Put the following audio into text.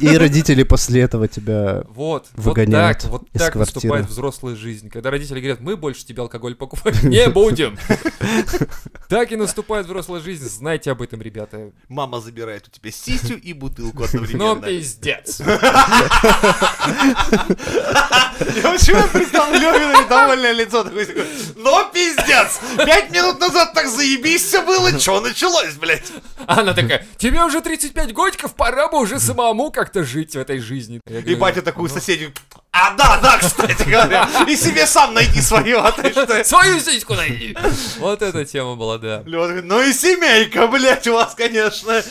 И родители после этого тебя... Вот, Выгоняют вот так, вот из так квартиры. наступает взрослая жизнь. Когда родители говорят, мы больше тебе алкоголь покупать не будем. Так и наступает взрослая жизнь, знайте об этом, ребята. Мама забирает у тебя сисю и бутылку Ну, одновременно. пиздец. Я почему представил Лёвина недовольное лицо такое, но пиздец! Пять минут назад так заебись все было, чё началось, блядь? А Она такая, тебе уже 35 годиков, пора бы уже самому как-то жить в этой жизни. И батя такую соседью, а да, да, кстати говоря, и себе сам найди свое, а ты что? Свою сиську найди. Вот эта тема была, да. Ну и семейка, блядь, у вас, конечно.